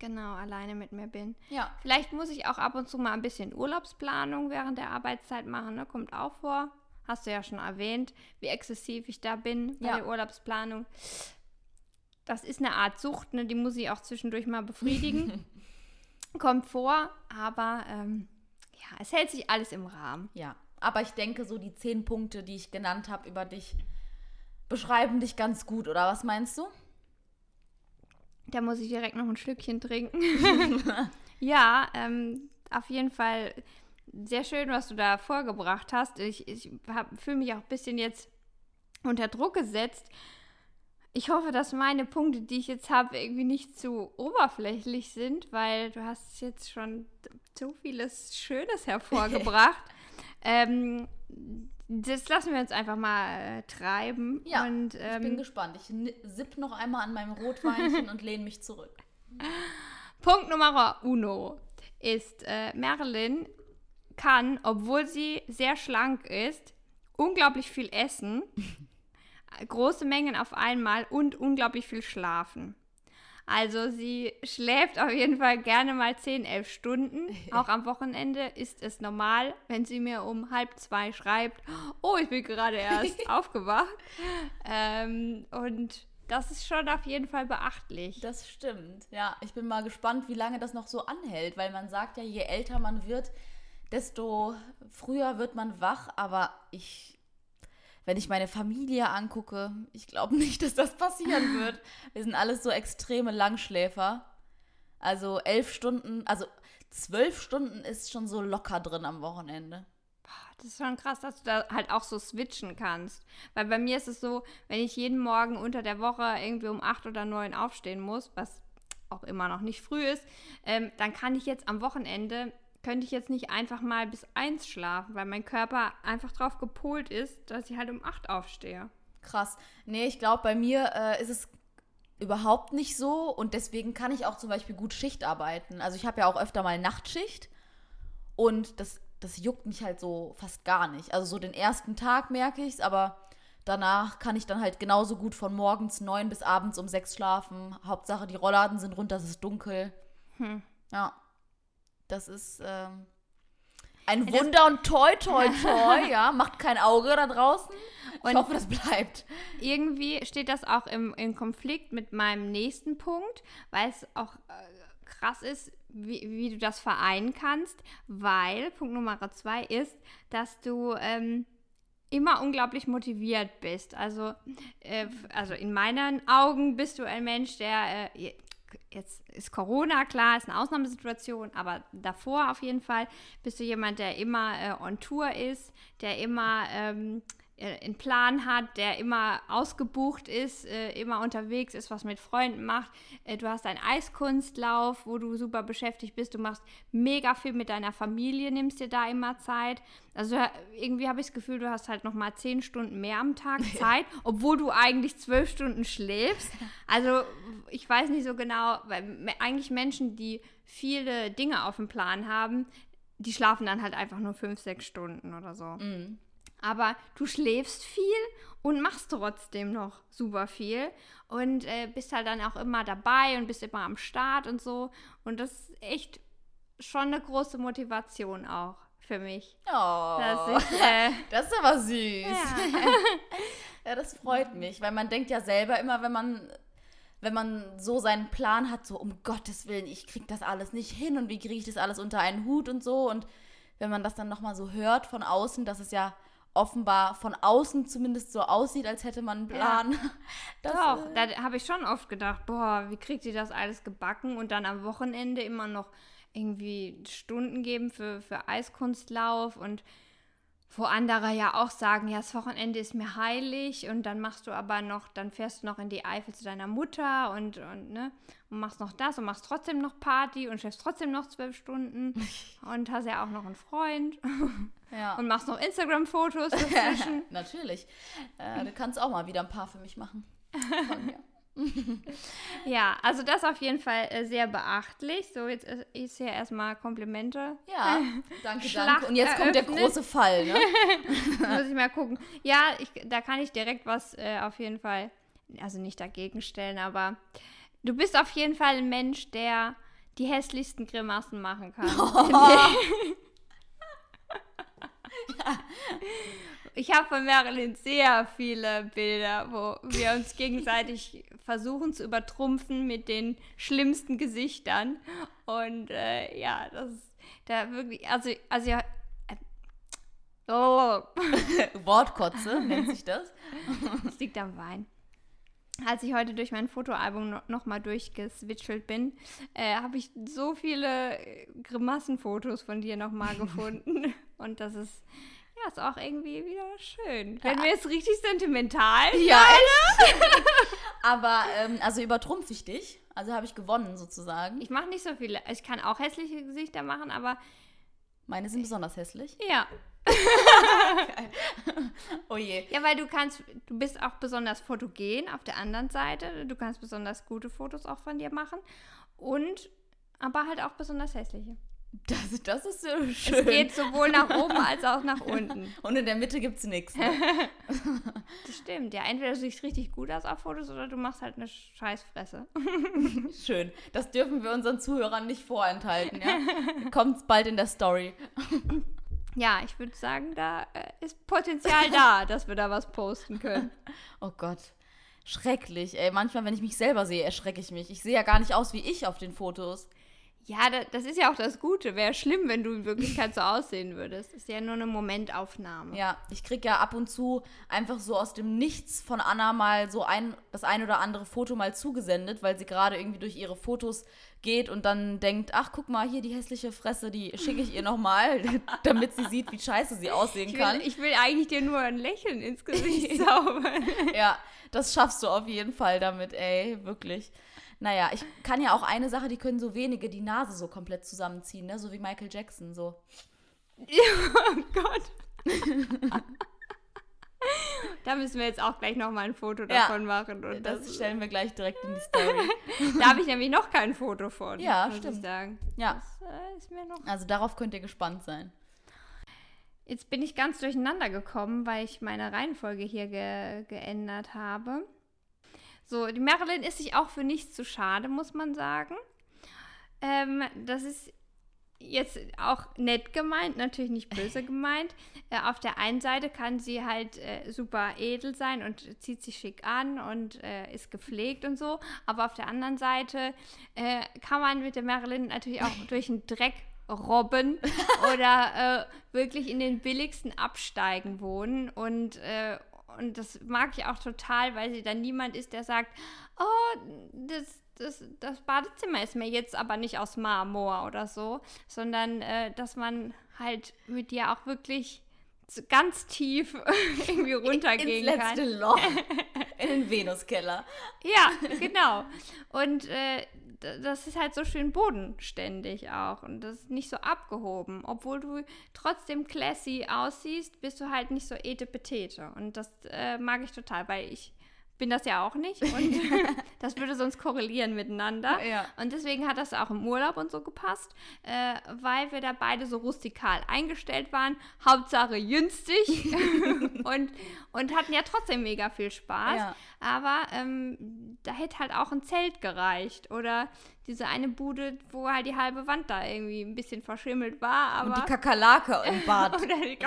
Genau, alleine mit mir bin. Ja. Vielleicht muss ich auch ab und zu mal ein bisschen Urlaubsplanung während der Arbeitszeit machen, ne? kommt auch vor. Hast du ja schon erwähnt, wie exzessiv ich da bin bei Ja. der Urlaubsplanung. Das ist eine Art Sucht, ne? die muss ich auch zwischendurch mal befriedigen. kommt vor, aber ähm, ja, es hält sich alles im Rahmen. Ja. Aber ich denke, so die zehn Punkte, die ich genannt habe über dich, beschreiben dich ganz gut, oder was meinst du? Da muss ich direkt noch ein Schlückchen trinken. ja, ähm, auf jeden Fall sehr schön, was du da vorgebracht hast. Ich, ich fühle mich auch ein bisschen jetzt unter Druck gesetzt. Ich hoffe, dass meine Punkte, die ich jetzt habe, irgendwie nicht zu oberflächlich sind, weil du hast jetzt schon so vieles Schönes hervorgebracht. ähm, das lassen wir uns einfach mal äh, treiben. Ja, und, Ich ähm, bin gespannt. Ich sipp noch einmal an meinem Rotweinchen und lehne mich zurück. Punkt Nummer uno ist, äh, Marilyn kann, obwohl sie sehr schlank ist, unglaublich viel essen, große Mengen auf einmal und unglaublich viel schlafen. Also sie schläft auf jeden Fall gerne mal 10, 11 Stunden. Auch am Wochenende ist es normal, wenn sie mir um halb zwei schreibt, oh, ich bin gerade erst aufgewacht. Ähm, und das ist schon auf jeden Fall beachtlich. Das stimmt. Ja, ich bin mal gespannt, wie lange das noch so anhält, weil man sagt ja, je älter man wird, desto früher wird man wach. Aber ich, wenn ich meine Familie angucke, ich glaube nicht, dass das passieren wird. Wir sind alles so extreme Langschläfer. Also elf Stunden, also zwölf Stunden ist schon so locker drin am Wochenende. Das ist schon krass, dass du da halt auch so switchen kannst. Weil bei mir ist es so, wenn ich jeden Morgen unter der Woche irgendwie um 8 oder 9 aufstehen muss, was auch immer noch nicht früh ist, ähm, dann kann ich jetzt am Wochenende, könnte ich jetzt nicht einfach mal bis 1 schlafen, weil mein Körper einfach drauf gepolt ist, dass ich halt um 8 aufstehe. Krass. Nee, ich glaube, bei mir äh, ist es überhaupt nicht so und deswegen kann ich auch zum Beispiel gut Schicht arbeiten. Also ich habe ja auch öfter mal Nachtschicht und das, das juckt mich halt so fast gar nicht. Also so den ersten Tag merke ich es, aber danach kann ich dann halt genauso gut von morgens neun bis abends um sechs schlafen. Hauptsache die Rollladen sind runter, es ist dunkel. Hm. Ja, das ist ähm, ein Das- Wunder und toi, toi, toi, ja. Macht kein Auge da draußen. Ich Und- hoffe, das bleibt. irgendwie steht das auch im, im Konflikt mit meinem nächsten Punkt, weil es auch äh, krass ist, wie, wie du das vereinen kannst, weil Punkt Nummer zwei ist, dass du ähm, immer unglaublich motiviert bist. Also, äh, also in meinen Augen bist du ein Mensch, der äh, jetzt ist Corona klar, ist eine Ausnahmesituation, aber davor auf jeden Fall bist du jemand, der immer äh, on Tour ist, der immer ähm, äh, einen Plan hat, der immer ausgebucht ist, äh, immer unterwegs ist, was mit Freunden macht. Äh, du hast einen Eiskunstlauf, wo du super beschäftigt bist. Du machst mega viel mit deiner Familie, nimmst dir da immer Zeit. Also äh, irgendwie habe ich das Gefühl, du hast halt noch mal zehn Stunden mehr am Tag Zeit, obwohl du eigentlich zwölf Stunden schläfst. Also ich weiß nicht so genau, weil eigentlich Menschen, die viele Dinge auf dem Plan haben, die schlafen dann halt einfach nur fünf, sechs Stunden oder so. Mhm. Aber du schläfst viel und machst trotzdem noch super viel und äh, bist halt dann auch immer dabei und bist immer am Start und so. Und das ist echt schon eine große Motivation auch für mich. Oh, Dass ich, äh, das ist aber süß. ja. Ja, das freut mich, weil man denkt ja selber immer, wenn man, wenn man so seinen Plan hat, so um Gottes Willen, ich krieg das alles nicht hin und wie kriege ich das alles unter einen Hut und so. Und wenn man das dann nochmal so hört von außen, dass es ja offenbar von außen zumindest so aussieht, als hätte man einen Plan. Das, Doch, äh, da habe ich schon oft gedacht, boah, wie kriegt ihr das alles gebacken und dann am Wochenende immer noch irgendwie Stunden geben für, für Eiskunstlauf und wo andere ja auch sagen, ja, das Wochenende ist mir heilig und dann machst du aber noch, dann fährst du noch in die Eifel zu deiner Mutter und, und, ne, und machst noch das und machst trotzdem noch Party und schläfst trotzdem noch zwölf Stunden und hast ja auch noch einen Freund ja. und machst noch Instagram-Fotos dazwischen. Natürlich. Äh, du kannst auch mal wieder ein paar für mich machen. Von mir. Ja, also das auf jeden Fall äh, sehr beachtlich. So, jetzt ist, ist hier erstmal Komplimente. Ja, danke, Schlacht danke. Und jetzt kommt der eröffnet. große Fall, ne? Muss ich mal gucken. Ja, ich, da kann ich direkt was äh, auf jeden Fall, also nicht dagegen stellen, aber du bist auf jeden Fall ein Mensch, der die hässlichsten Grimassen machen kann. Ich habe von Marilyn sehr viele Bilder, wo wir uns gegenseitig versuchen zu übertrumpfen mit den schlimmsten Gesichtern. Und äh, ja, das ist da wirklich, also, also ja. Äh, oh, Wortkotze nennt sich das. das liegt am Wein. Als ich heute durch mein Fotoalbum no nochmal durchgeswitchelt bin, äh, habe ich so viele äh, Grimassenfotos von dir nochmal gefunden. Und das ist, ja, ist auch irgendwie wieder schön. Werden wir jetzt richtig sentimental? Ja? Aber, ähm, also übertrumpf ich dich. Also habe ich gewonnen sozusagen. Ich mache nicht so viele. Ich kann auch hässliche Gesichter machen, aber Meine sind besonders hässlich. ja. Oh je. Ja, weil du kannst, du bist auch besonders fotogen auf der anderen Seite. Du kannst besonders gute Fotos auch von dir machen. Und, aber halt auch besonders hässliche. Das, das ist so Es schön. geht sowohl nach oben als auch nach unten. Und in der Mitte gibt es nichts. Ne? Das stimmt, ja. Entweder du siehst richtig gut aus auf Fotos oder du machst halt eine Scheißfresse. Schön. Das dürfen wir unseren Zuhörern nicht vorenthalten. Ja? Kommt bald in der Story. Ja, ich würde sagen, da äh, ist Potenzial da, dass wir da was posten können. Oh Gott. Schrecklich. Ey, manchmal, wenn ich mich selber sehe, erschrecke ich mich. Ich sehe ja gar nicht aus wie ich auf den Fotos. Ja, da, das ist ja auch das Gute. Wäre schlimm, wenn du in Wirklichkeit so aussehen würdest. Ist ja nur eine Momentaufnahme. Ja, ich krieg ja ab und zu einfach so aus dem Nichts von Anna mal so ein, das ein oder andere Foto mal zugesendet, weil sie gerade irgendwie durch ihre Fotos geht und dann denkt, ach, guck mal, hier die hässliche Fresse, die schicke ich ihr nochmal, damit sie sieht, wie scheiße sie aussehen Ich kann. will, ich will eigentlich dir nur ein Lächeln ins Gesicht zaubern. Ja, das schaffst du auf jeden Fall damit, ey, wirklich. Naja, ich kann ja auch eine Sache, die können so wenige die Nase so komplett zusammenziehen, ne? So wie Michael Jackson, so. oh Gott. da müssen wir jetzt auch gleich nochmal ein Foto Ja, davon machen. Und Das das, stellen wir gleich direkt in die Story. da habe ich nämlich noch kein Foto von. Ja, muss stimmt. Ich sagen. Ja, äh, ist mir noch also darauf könnt ihr gespannt sein. Jetzt bin ich ganz durcheinander gekommen, weil ich meine Reihenfolge hier ge geändert habe. So, die Marilyn ist sich auch für nichts zu schade, muss man sagen. Ähm, das ist jetzt auch nett gemeint, natürlich nicht böse gemeint. Äh, auf der einen Seite kann sie halt äh, super edel sein und zieht sich schick an und äh, ist gepflegt und so. Aber auf der anderen Seite äh, kann man mit der Marilyn natürlich auch durch den Dreck robben oder äh, wirklich in den billigsten Absteigen wohnen und äh, und das mag ich auch total, weil sie dann niemand ist, der sagt, oh, das, das, das Badezimmer ist mir jetzt aber nicht aus Marmor oder so, sondern äh, dass man halt mit dir auch wirklich ganz tief irgendwie runtergehen Ins kann. letzte Loch. In den Venuskeller. Ja, genau. Und äh, das ist halt so schön bodenständig auch und das ist nicht so abgehoben. Obwohl du trotzdem classy aussiehst, bist du halt nicht so etepetete. Und das äh, mag ich total, weil ich bin das ja auch nicht und das würde sonst korrelieren miteinander. Ja. Und deswegen hat das auch im Urlaub und so gepasst, äh, weil wir da beide so rustikal eingestellt waren. Hauptsache jünstig und, und hatten ja trotzdem mega viel Spaß. Ja. Aber ähm, da hätte halt auch ein Zelt gereicht oder diese eine Bude, wo halt die halbe Wand da irgendwie ein bisschen verschimmelt war. Aber Und die Kakerlake im Bad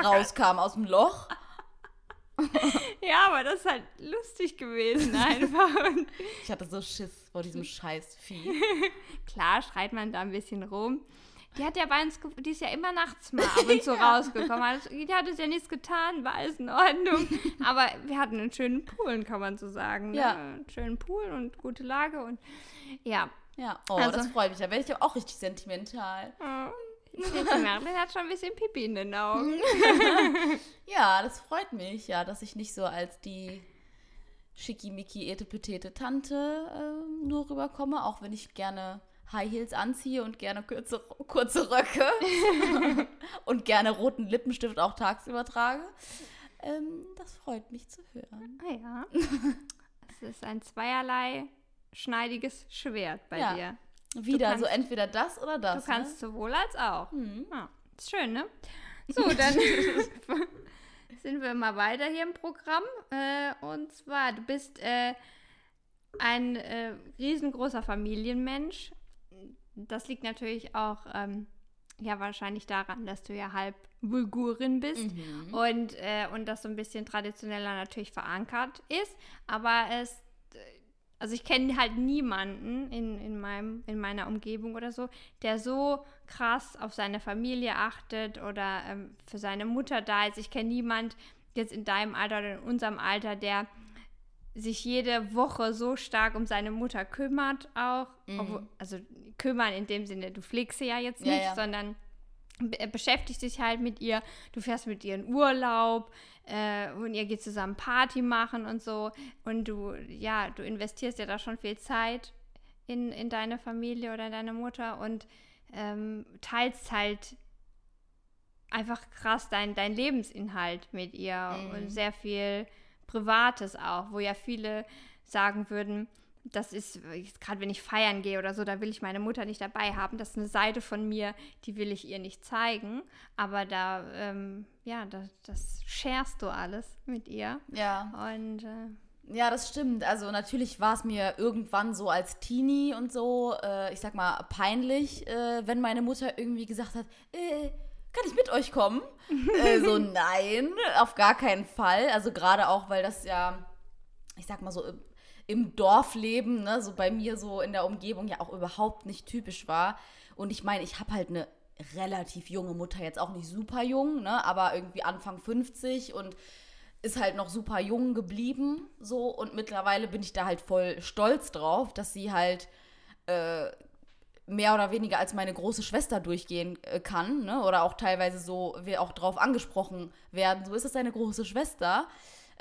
rauskam aus dem Loch. ja, aber das ist halt lustig gewesen einfach. Und Ich hatte so Schiss vor diesem scheiß Vieh. klar schreit man da ein bisschen rum. Die hat ja bei uns, die ist ja immer nachts mal ab und zu rausgekommen. Also, die hat es ja nichts getan, war alles in Ordnung. Aber wir hatten einen schönen Pool, kann man so sagen. Ne? Ja. Einen schönen Pool und gute Lage und ja. Ja, oh, Also- das freut mich. Da werde ich aber auch richtig sentimental. Die Merlin hat schon ein bisschen Pipi in den Augen. Ja, das freut mich, ja, dass ich nicht so als die schickimicki etepetete Tante ähm, nur rüberkomme, auch wenn ich gerne High Heels anziehe und gerne kurze, kurze Röcke und gerne roten Lippenstift auch tagsüber trage. Ähm, das freut mich zu hören. Ah ja. Es ist ein zweierlei schneidiges Schwert bei Ja. dir. Wieder kannst- so entweder das oder das. Du kannst sowohl als auch. Ne? Ja, ist schön, ne? So, dann sind wir mal weiter hier im Programm. Äh, und zwar, du bist äh, ein äh, riesengroßer Familienmensch. Das liegt natürlich auch ähm, ja wahrscheinlich daran, dass du ja halb Bulgurin bist Mhm. und, und das so ein bisschen traditioneller natürlich verankert ist. Aber es, also ich kenne halt niemanden in, in, meinem, in meiner Umgebung oder so, der so krass auf seine Familie achtet oder ähm, für seine Mutter da ist. Ich kenne niemand jetzt in deinem Alter oder in unserem Alter, der sich jede Woche so stark um seine Mutter kümmert auch. Mhm. Obwohl, also kümmern in dem Sinne, du pflegst sie ja jetzt Ja, nicht, ja. sondern be beschäftigst dich halt mit ihr. Du fährst mit ihr in Urlaub äh, und ihr geht zusammen Party machen und so. Und du, ja, du investierst ja da schon viel Zeit in, in deine Familie oder in deine Mutter und ähm, teilst halt einfach krass dein, dein Lebensinhalt mit ihr Mhm. und sehr viel Privates auch, wo ja viele sagen würden, das ist, gerade wenn ich feiern gehe oder so, da will ich meine Mutter nicht dabei haben. Das ist eine Seite von mir, die will ich ihr nicht zeigen. Aber da, ähm, ja, das, das sharest du alles mit ihr. Ja. Und äh, Ja, das stimmt. Also natürlich war es mir irgendwann so als Teenie und so, äh, ich sag mal, peinlich, äh, wenn meine Mutter irgendwie gesagt hat, äh, kann ich mit euch kommen? äh, so, nein, auf gar keinen Fall. Also gerade auch, weil das ja, ich sag mal so, im, Dorfleben, ne, so bei mir so in der Umgebung ja auch überhaupt nicht typisch war. Und ich meine, ich habe halt eine relativ junge Mutter, jetzt auch nicht super jung, ne, aber irgendwie Anfang 50 und ist halt noch super jung geblieben, so und mittlerweile bin ich da halt voll stolz drauf, dass sie halt äh, mehr oder weniger als meine große Schwester durchgehen äh, kann, ne? Oder auch teilweise so, wir auch drauf angesprochen werden, so ist es deine große Schwester.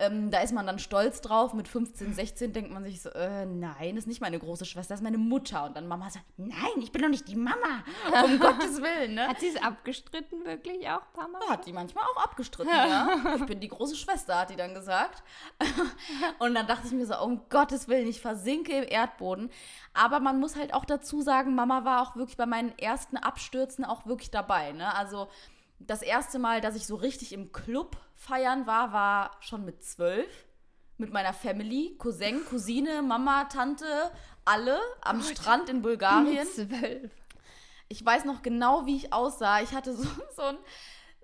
Ähm, da ist man dann stolz drauf. Mit 15, 16 denkt man sich so, äh, nein, ist nicht meine große Schwester, ist meine Mutter. Und dann Mama sagt, nein, ich bin doch nicht die Mama. Um Gottes Willen, ne? hat sie es abgestritten wirklich auch, ein paar Mal? Hat die manchmal auch abgestritten, ja. Ich bin die große Schwester, hat die dann gesagt. Und dann dachte ich mir so, um Gottes Willen, ich versinke im Erdboden. Aber man muss halt auch dazu sagen, Mama war auch wirklich bei meinen ersten Abstürzen auch wirklich dabei. Ne? Also das erste Mal, dass ich so richtig im Club feiern war, war schon mit zwölf. Mit meiner Family, Cousin, Cousine, Mama, Tante, alle am Strand in Bulgarien. Zwölf. Ich weiß noch genau, wie ich aussah. Ich hatte so, so ein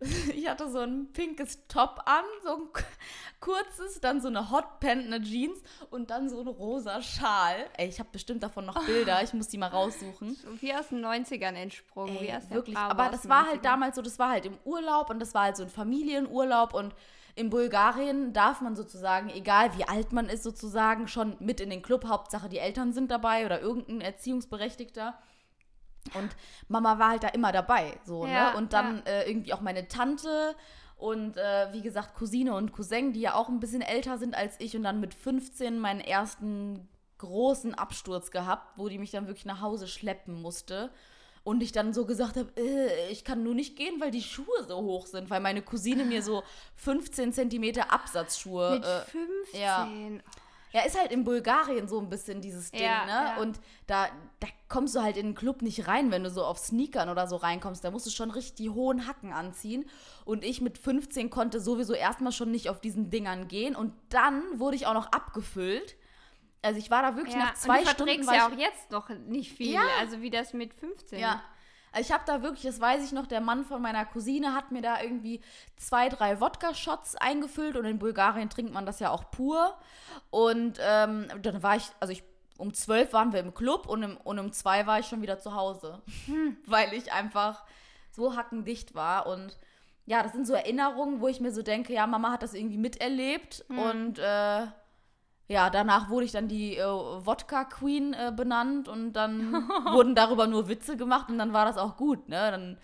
ich hatte so ein pinkes Top an, so ein kurzes, dann so eine Hotpant, eine Jeans und dann so ein rosa Schal. Ey, ich habe bestimmt davon noch Bilder, ich muss die mal raussuchen. So wie aus den 90ern entsprungen. wie Ey, aus wirklich, aber das war halt 90ern. damals so, das war halt im Urlaub und das war halt so ein Familienurlaub und in Bulgarien darf man sozusagen, egal wie alt man ist, sozusagen schon mit in den Club. Hauptsache die Eltern sind dabei oder irgendein Erziehungsberechtigter. Und Mama war halt da immer dabei, so, Ja, ne? Und dann äh, irgendwie auch meine Tante und äh, wie gesagt Cousine und Cousin, die ja auch ein bisschen älter sind als ich und dann mit 15 meinen ersten großen Absturz gehabt, wo die mich dann wirklich nach Hause schleppen musste. Und ich dann so gesagt habe, äh, ich kann nur nicht gehen, weil die Schuhe so hoch sind, weil meine Cousine mir so 15 Zentimeter Absatzschuhe Mit äh, 15. ja. Ja, ist halt in Bulgarien so ein bisschen dieses Ding, Ja, ne? ja. Und da, da kommst du halt in den Club nicht rein, wenn du so auf Sneakern oder so reinkommst. Da musst du schon richtig die hohen Hacken anziehen. Und ich mit 15 konnte sowieso erstmal schon nicht auf diesen Dingern gehen. Und dann wurde ich auch noch abgefüllt. Also ich war da wirklich Ja, nach zwei und du Stunden. ja auch jetzt noch nicht viel, Ja. also wie das mit 15. Ja. Also ich habe da wirklich, das weiß ich noch, der Mann von meiner Cousine hat mir da irgendwie zwei, drei Wodka-Shots eingefüllt und in Bulgarien trinkt man das ja auch pur. Und ähm, dann war ich, also ich, um zwölf waren wir im Club und, im, und um zwei war ich schon wieder zu Hause, weil ich einfach so hackendicht war und ja, das sind so Erinnerungen, wo ich mir so denke, ja, Mama hat das irgendwie miterlebt und äh, ja, danach wurde ich dann die äh, Wodka Queen äh, benannt und dann wurden darüber nur Witze gemacht und dann war das auch gut, ne? Dann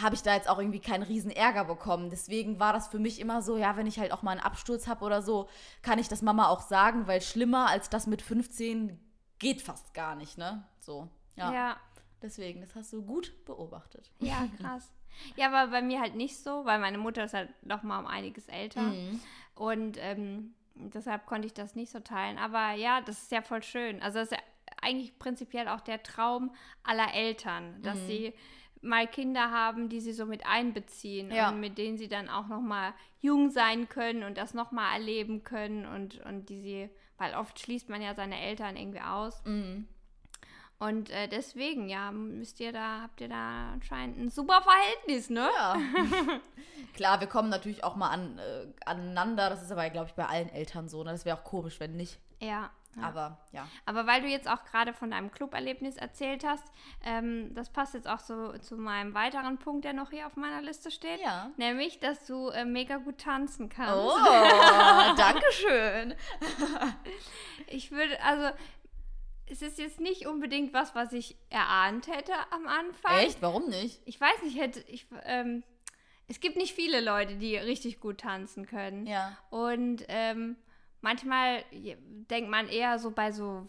habe ich da jetzt auch irgendwie keinen riesen Ärger bekommen. Deswegen war das für mich immer so, ja, wenn ich halt auch mal einen Absturz habe oder so, kann ich das Mama auch sagen, weil schlimmer als das mit 15 geht fast gar nicht, ne? So, ja. ja. Deswegen, das hast du gut beobachtet. Ja, krass. Ja, aber bei mir halt nicht so, weil meine Mutter ist halt noch mal um einiges älter. Mhm. Und ähm, deshalb konnte ich das nicht so teilen. Aber ja, das ist ja voll schön. Also das ist ja eigentlich prinzipiell auch der Traum aller Eltern, dass Mhm. sie mal Kinder haben, die sie so mit einbeziehen Ja. und mit denen sie dann auch noch mal jung sein können und das noch mal erleben können und, und die sie, weil oft schließt man ja seine Eltern irgendwie aus. Mhm. Und äh, deswegen, ja, müsst ihr da, habt ihr da anscheinend ein super Verhältnis, ne? Ja. Klar, wir kommen natürlich auch mal an, äh, aneinander. Das ist aber, glaube ich, bei allen Eltern so. Ne? Das wäre auch komisch, wenn nicht. Ja. ja. Aber ja. Aber weil du jetzt auch gerade von deinem Club-Erlebnis erzählt hast, ähm, das passt jetzt auch so zu meinem weiteren Punkt, der noch hier auf meiner Liste steht. Ja. Nämlich, dass du äh, mega gut tanzen kannst. Oh, danke schön. Ich würde, also, es ist jetzt nicht unbedingt was, was ich erahnt hätte am Anfang. Echt? Warum nicht? Ich weiß nicht, hätte ich, ähm, es gibt nicht viele Leute, die richtig gut tanzen können. Ja. Und ähm, manchmal denkt man eher so bei so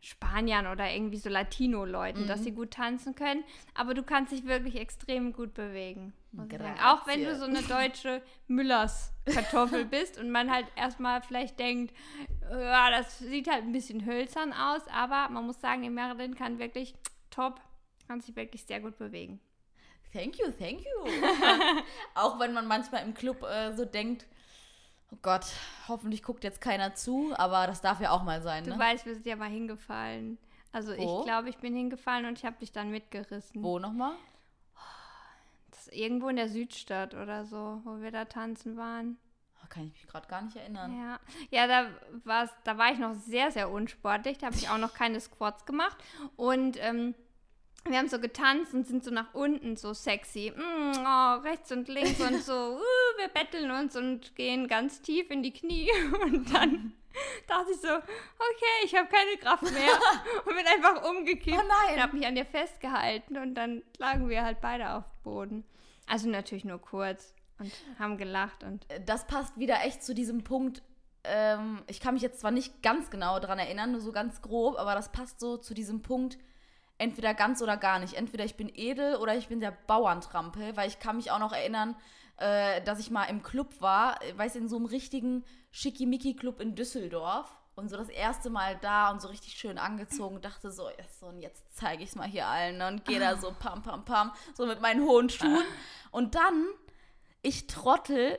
Spaniern oder irgendwie so Latino-Leuten, dass Mhm. sie gut tanzen können. Aber du kannst dich wirklich extrem gut bewegen. Auch wenn du so eine deutsche Müllers-Kartoffel bist und man halt erstmal vielleicht denkt, ja, das sieht halt ein bisschen hölzern aus, aber man muss sagen, die Meredin kann wirklich top, kann sich wirklich sehr gut bewegen. Thank you, thank you. auch wenn man manchmal im Club äh, so denkt, oh Gott, hoffentlich guckt jetzt keiner zu, aber das darf ja auch mal sein, Du ne? weißt, wir sind ja mal hingefallen. Also Wo? ich glaube, ich bin hingefallen und ich habe dich dann mitgerissen. Wo nochmal? Irgendwo in der Südstadt oder so, wo wir da tanzen waren. Oh, Kann ich mich gerade gar nicht erinnern. Ja, ja da, war's, da war ich noch sehr, sehr unsportlich. Da habe ich auch noch keine Squats gemacht. Und ähm, wir haben so getanzt und sind so nach unten so sexy. Mm, oh, rechts und links und so. Uh, wir betteln uns und gehen ganz tief in die Knie. Und dann dachte ich so, okay, ich habe keine Kraft mehr. Und bin einfach umgekippt. Oh nein. Ich habe mich an dir festgehalten und dann lagen wir halt beide auf dem Boden. Also natürlich nur kurz und haben gelacht und das passt wieder echt zu diesem Punkt. Ähm, ich kann mich jetzt zwar nicht ganz genau dran erinnern, nur so ganz grob, aber das passt so zu diesem Punkt, entweder ganz oder gar nicht. Entweder ich bin edel oder ich bin der Bauerntrampel, weil ich kann mich auch noch erinnern, äh, dass ich mal im Club war, äh, weiß in so einem richtigen Schickimicki-Club in Düsseldorf und so das erste Mal da und so richtig schön angezogen, dachte so, so und jetzt zeige ich es mal hier allen ne, und gehe da so pam, pam, pam, so mit meinen hohen Schuhen. Und dann, ich Trottel,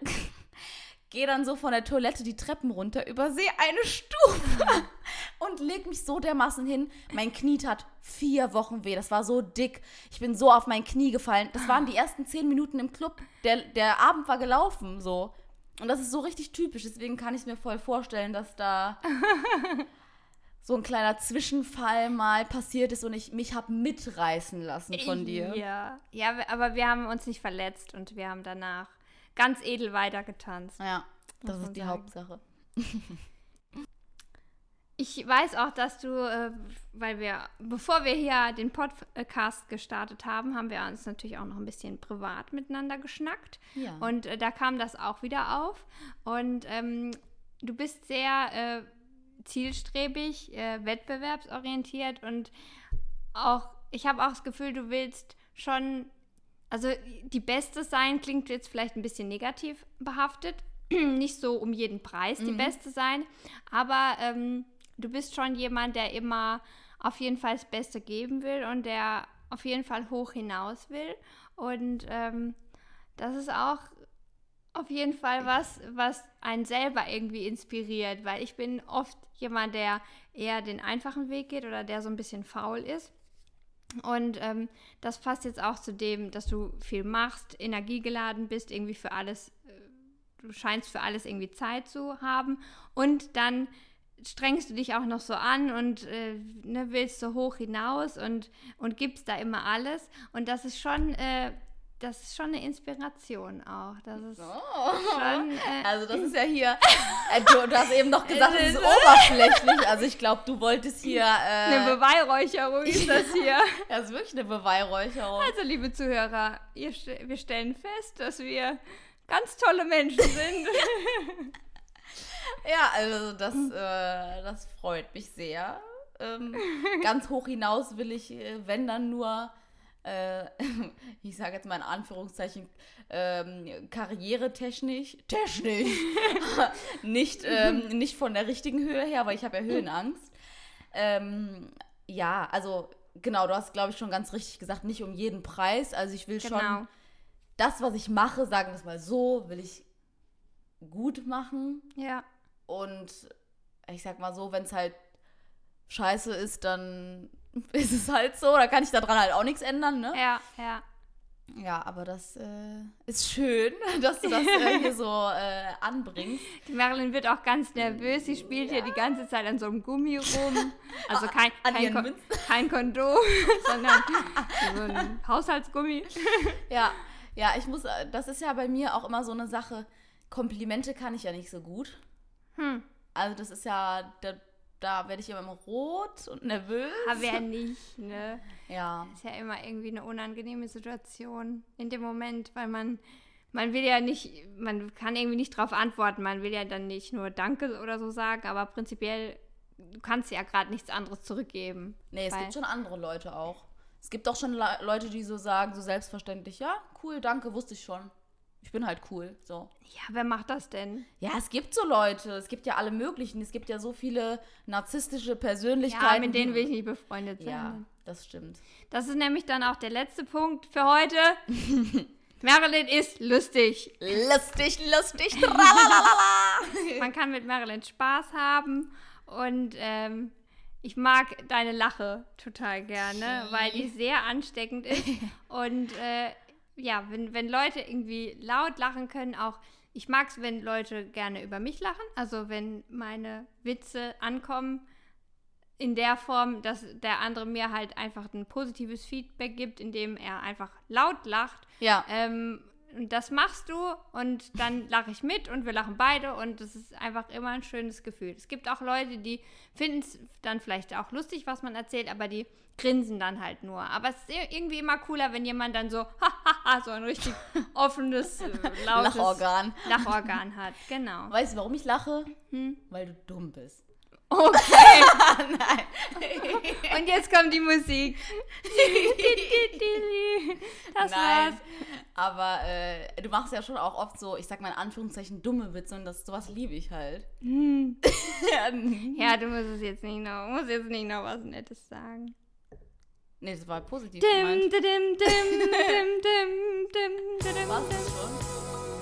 gehe dann so von der Toilette die Treppen runter, übersehe eine Stufe und leg mich so dermaßen hin. Mein Knie tat vier Wochen weh. Das war so dick. Ich bin so auf mein Knie gefallen. Das waren die ersten zehn Minuten im Club. Der, der Abend war gelaufen, so. Und das ist so richtig typisch. Deswegen kann ich es mir voll vorstellen, dass da so ein kleiner Zwischenfall mal passiert ist und ich mich habe mitreißen lassen von dir. Ja. Ja, aber wir haben uns nicht verletzt und wir haben danach ganz edel weitergetanzt. Ja, das ist die sagen. Hauptsache. Ich weiß auch, dass du, äh, weil wir, bevor wir hier den Podcast gestartet haben, haben wir uns natürlich auch noch ein bisschen privat miteinander geschnackt. Ja. Und äh, da kam das auch wieder auf. Und ähm, du bist sehr äh, zielstrebig, äh, wettbewerbsorientiert und auch, ich habe auch das Gefühl, du willst schon, also die Beste sein klingt jetzt vielleicht ein bisschen negativ behaftet, nicht so um jeden Preis die Mhm. Beste sein, aber ähm, du bist schon jemand, der immer auf jeden Fall das Beste geben will und der auf jeden Fall hoch hinaus will. Und ähm, das ist auch auf jeden Fall was, was einen selber irgendwie inspiriert, weil ich bin oft jemand, der eher den einfachen Weg geht oder der so ein bisschen faul ist. Und ähm, das passt jetzt auch zu dem, dass du viel machst, energiegeladen bist, irgendwie für alles, äh, du scheinst für alles irgendwie Zeit zu haben. Und dann strengst du dich auch noch so an und äh, ne, willst so hoch hinaus und, und gibst da immer alles. Und das ist schon, äh, das ist schon eine Inspiration auch. Das ist Oh. schon. Äh, Also das ist ja hier, äh, du, du hast eben noch gesagt, es ist oberflächlich. Also ich glaube, du wolltest hier, eine äh, Beweihräucherung ist das hier. das ist wirklich eine Beweihräucherung. Also, liebe Zuhörer, ihr, wir stellen fest, dass wir ganz tolle Menschen sind. Ja, also das, äh, das freut mich sehr. Ähm, ganz hoch hinaus will ich, äh, wenn dann nur, äh, ich sage jetzt mal in Anführungszeichen, ähm, karrieretechnisch, technisch, nicht, ähm, nicht von der richtigen Höhe her, weil ich habe ja Höhenangst. Ähm, ja, also genau, du hast, glaube ich, schon ganz richtig gesagt, nicht um jeden Preis. Also ich will genau. schon das, was ich mache, sagen wir es mal so, will ich gut machen. Ja. Und ich sag mal so, wenn es halt scheiße ist, dann ist es halt so. Da kann ich daran halt auch nichts ändern, ne? Ja, ja. Ja, aber das äh, ist schön, dass du das äh, hier so äh, anbringst. Die Marilyn wird auch ganz nervös. Sie spielt hier die ganze Zeit an so einem Gummi rum. Also kein, kein, ihren Ko Münzen. kein Kondom, sondern so ein Haushaltsgummi. Ja, ja, ich muss, äh, das ist ja bei mir auch immer so eine Sache. Komplimente kann ich ja nicht so gut. Hm. Also das ist ja, da, da werde ich immer rot und nervös. Aber wer nicht, ne? Ja, Ist ja immer irgendwie eine unangenehme Situation in dem Moment, weil man, man will ja nicht, man kann irgendwie nicht drauf antworten. Man will ja dann nicht nur Danke oder so sagen, aber prinzipiell, du kannst ja gerade nichts anderes zurückgeben. nee, es gibt schon andere Leute auch. Es gibt auch schon Le Leute, die so sagen, so selbstverständlich, ja, cool, danke, wusste ich schon. Ich bin halt cool, so. Ja, wer macht das denn? Ja, es gibt so Leute, es gibt ja alle möglichen. Es gibt ja so viele narzisstische Persönlichkeiten. Ja, mit denen will ich nicht befreundet sein. Ja, das stimmt. Das ist nämlich dann auch der letzte Punkt für heute. Marilyn ist lustig. Lustig, lustig. Man kann mit Marilyn Spaß haben und ähm, ich mag deine Lache total gerne, weil die sehr ansteckend ist. Und äh, ja, wenn, wenn Leute irgendwie laut lachen können, auch ich mag es, wenn Leute gerne über mich lachen. Also wenn meine Witze ankommen in der Form, dass der andere mir halt einfach ein positives Feedback gibt, indem er einfach laut lacht. Ja, Ähm, und das machst du und dann lache ich mit und wir lachen beide und das ist einfach immer ein schönes Gefühl. Es gibt auch Leute, die finden es dann vielleicht auch lustig, was man erzählt, aber die grinsen dann halt nur. Aber es ist ir- irgendwie immer cooler, wenn jemand dann so, hahaha, so ein richtig offenes, äh, lautes Lachorgan. Lachorgan hat. Genau. Weißt du, warum ich lache? Hm? Weil du dumm bist. Okay, Nein. und jetzt kommt die Musik. Das Nein. war's. Aber äh, du machst ja schon auch oft so, ich sag mal in Anführungszeichen, dumme Witze und das, sowas liebe ich halt. Hm. ja, du musst es jetzt nicht noch, musst jetzt nicht noch was Nettes sagen. nee, das war positiv Dim, gemeint. dim, dim, dim, dim, dim, dim, dim, dim. schon?